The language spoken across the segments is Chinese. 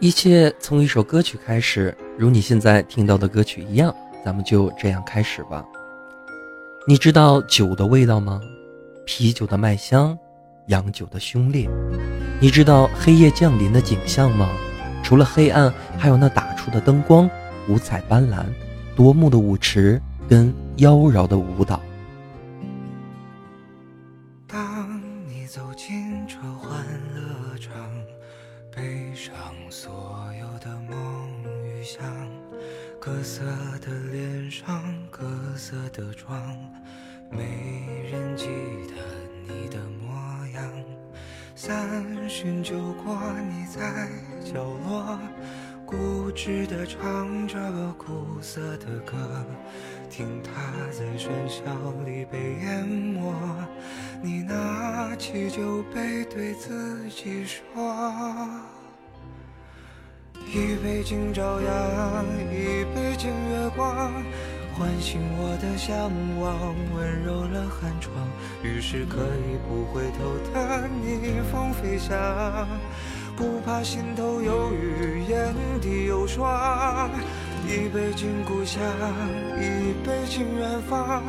一切从一首歌曲开始，如你现在听到的歌曲一样，咱们就这样开始吧。你知道酒的味道吗？啤酒的麦香，洋酒的凶烈。你知道黑夜降临的景象吗？除了黑暗，还有那打出的灯光，五彩斑斓，夺目的舞池跟妖娆的舞蹈。固执地唱着苦涩的歌，听它在喧嚣里被淹没。你拿起酒杯，对自己说：一杯敬朝阳，一杯敬月光。唤醒我的向往，温柔了寒窗，于是可以不回头的逆风飞翔，不怕心头有雨，眼底有霜。一杯敬故乡，一杯敬远方，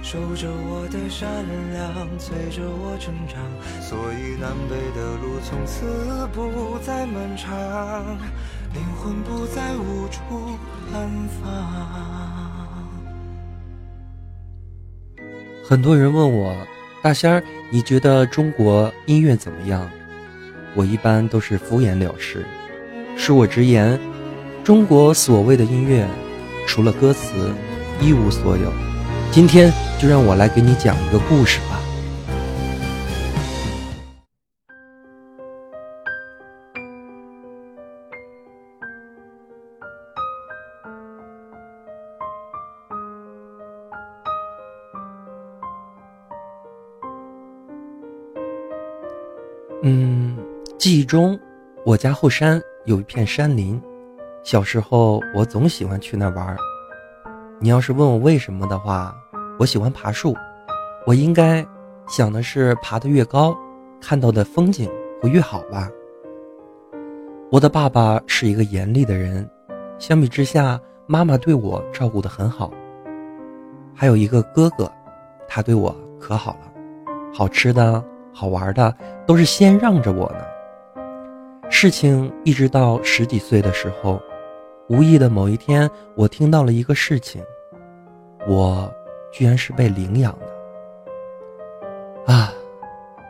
守着我的善良，催着我成长，所以南北的路从此不再漫长，灵魂不再无处安放。很多人问我，大仙儿，你觉得中国音乐怎么样？我一般都是敷衍了事。恕我直言，中国所谓的音乐，除了歌词，一无所有。今天就让我来给你讲一个故事吧。嗯，记忆中，我家后山有一片山林，小时候我总喜欢去那玩。你要是问我为什么的话，我喜欢爬树，我应该想的是爬得越高，看到的风景会越好吧。我的爸爸是一个严厉的人，相比之下，妈妈对我照顾得很好。还有一个哥哥，他对我可好了，好吃的。好玩的都是先让着我呢。事情一直到十几岁的时候，无意的某一天，我听到了一个事情，我居然是被领养的。啊，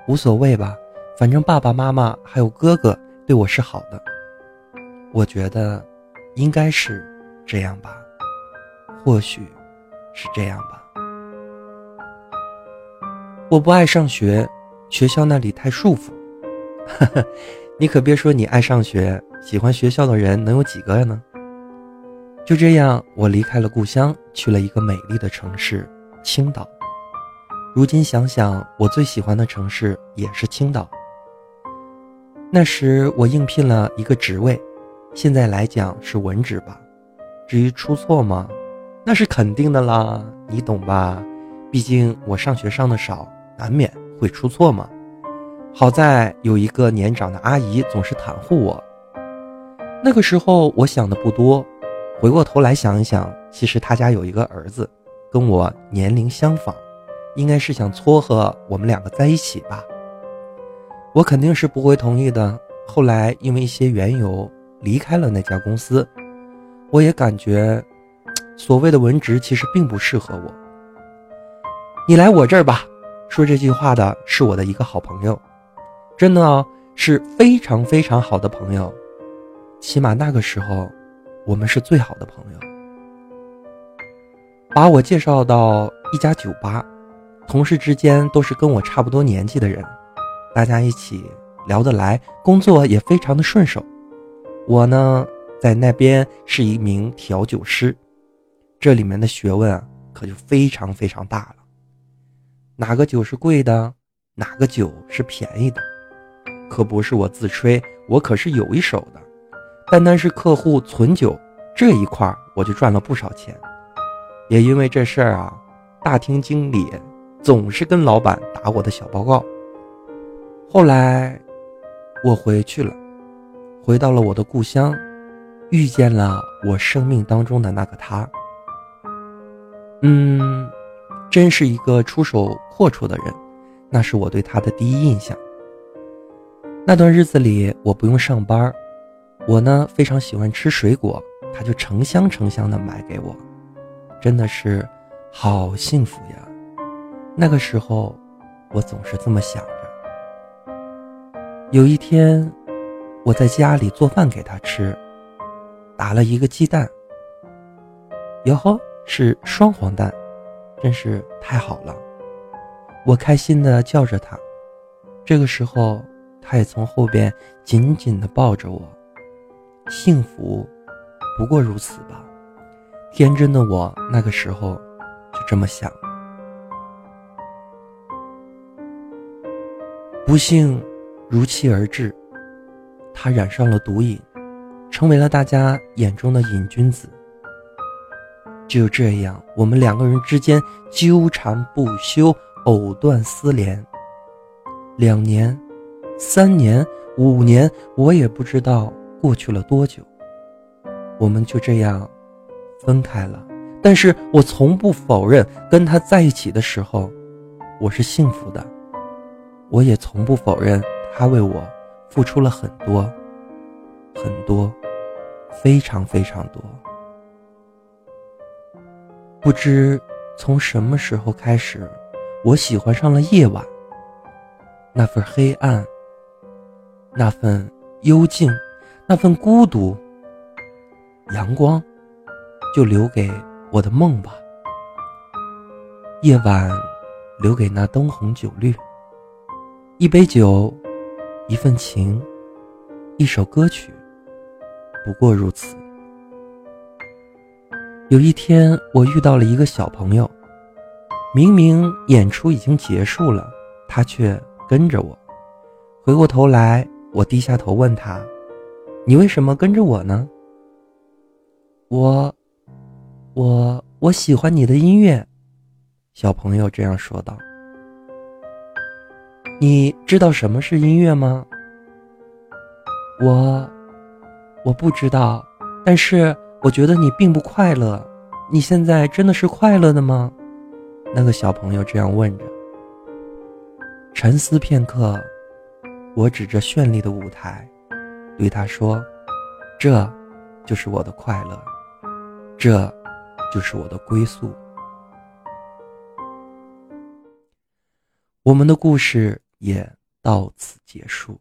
无所谓吧，反正爸爸妈妈还有哥哥对我是好的。我觉得，应该是这样吧，或许是这样吧。我不爱上学。学校那里太束缚，你可别说你爱上学，喜欢学校的人能有几个呢？就这样，我离开了故乡，去了一个美丽的城市——青岛。如今想想，我最喜欢的城市也是青岛。那时我应聘了一个职位，现在来讲是文职吧。至于出错吗？那是肯定的啦，你懂吧？毕竟我上学上的少，难免。会出错嘛？好在有一个年长的阿姨总是袒护我。那个时候我想的不多，回过头来想一想，其实他家有一个儿子，跟我年龄相仿，应该是想撮合我们两个在一起吧。我肯定是不会同意的。后来因为一些缘由离开了那家公司，我也感觉，所谓的文职其实并不适合我。你来我这儿吧。说这句话的是我的一个好朋友，真的，是非常非常好的朋友，起码那个时候，我们是最好的朋友。把我介绍到一家酒吧，同事之间都是跟我差不多年纪的人，大家一起聊得来，工作也非常的顺手。我呢，在那边是一名调酒师，这里面的学问啊，可就非常非常大了。哪个酒是贵的，哪个酒是便宜的，可不是我自吹，我可是有一手的。单单是客户存酒这一块，我就赚了不少钱。也因为这事儿啊，大厅经理总是跟老板打我的小报告。后来，我回去了，回到了我的故乡，遇见了我生命当中的那个他。嗯，真是一个出手阔绰的人，那是我对他的第一印象。那段日子里，我不用上班，我呢非常喜欢吃水果，他就成箱成箱的买给我，真的是好幸福呀。那个时候，我总是这么想着。有一天。我在家里做饭给他吃，打了一个鸡蛋。哟呵，是双黄蛋，真是太好了！我开心的叫着他。这个时候，他也从后边紧紧的抱着我。幸福，不过如此吧。天真的我那个时候就这么想。不幸如期而至。他染上了毒瘾，成为了大家眼中的瘾君子。就这样，我们两个人之间纠缠不休，藕断丝连。两年、三年、五年，我也不知道过去了多久。我们就这样分开了。但是我从不否认跟他在一起的时候，我是幸福的。我也从不否认他为我。付出了很多，很多，非常非常多。不知从什么时候开始，我喜欢上了夜晚。那份黑暗，那份幽静，那份孤独。阳光，就留给我的梦吧。夜晚，留给那灯红酒绿。一杯酒。一份情，一首歌曲，不过如此。有一天，我遇到了一个小朋友，明明演出已经结束了，他却跟着我。回过头来，我低下头问他：“你为什么跟着我呢？”我，我，我喜欢你的音乐。小朋友这样说道。你知道什么是音乐吗？我，我不知道，但是我觉得你并不快乐。你现在真的是快乐的吗？那个小朋友这样问着。沉思片刻，我指着绚丽的舞台，对他说：“这，就是我的快乐，这，就是我的归宿。”我们的故事。也到此结束。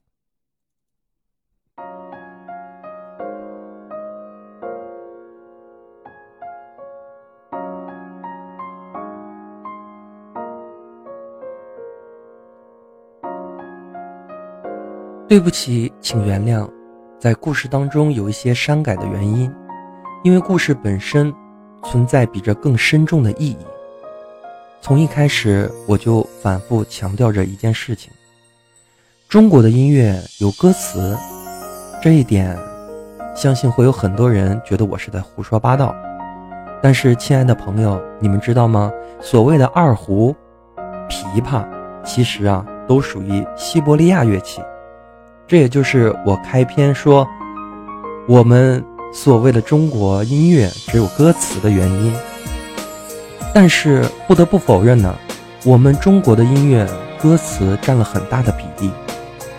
对不起，请原谅，在故事当中有一些删改的原因，因为故事本身存在比这更深重的意义。从一开始，我就反复强调着一件事情：中国的音乐有歌词。这一点，相信会有很多人觉得我是在胡说八道。但是，亲爱的朋友，你们知道吗？所谓的二胡、琵琶，其实啊，都属于西伯利亚乐器。这也就是我开篇说，我们所谓的中国音乐只有歌词的原因。但是不得不否认呢，我们中国的音乐歌词占了很大的比例。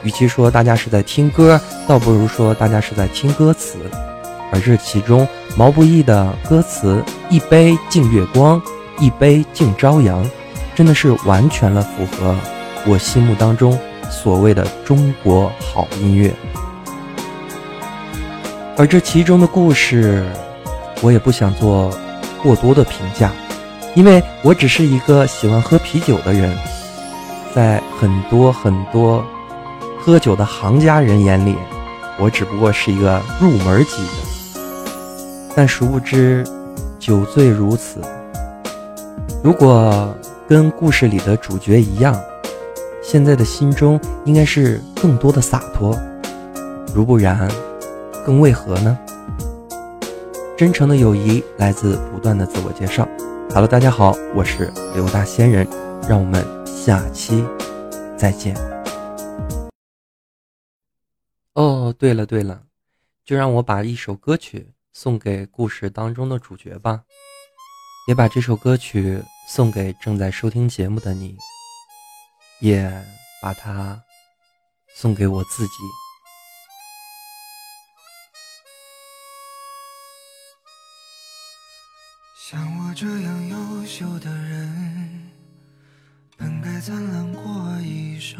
与其说大家是在听歌，倒不如说大家是在听歌词。而这其中，毛不易的歌词“一杯敬月光，一杯敬朝阳”，真的是完全了符合我心目当中所谓的中国好音乐。而这其中的故事，我也不想做过多的评价。因为我只是一个喜欢喝啤酒的人，在很多很多喝酒的行家人眼里，我只不过是一个入门级的。但殊不知，酒醉如此。如果跟故事里的主角一样，现在的心中应该是更多的洒脱。如不然，更为何呢？真诚的友谊来自不断的自我介绍。Hello，大家好，我是刘大仙人，让我们下期再见。哦，对了对了，就让我把一首歌曲送给故事当中的主角吧，也把这首歌曲送给正在收听节目的你，也把它送给我自己。像我这样优秀的人，本该灿烂过一生，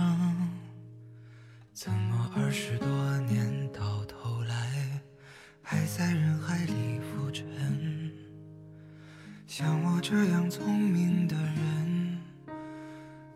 怎么二十多年到头来，还在人海里浮沉？像我这样聪明的人，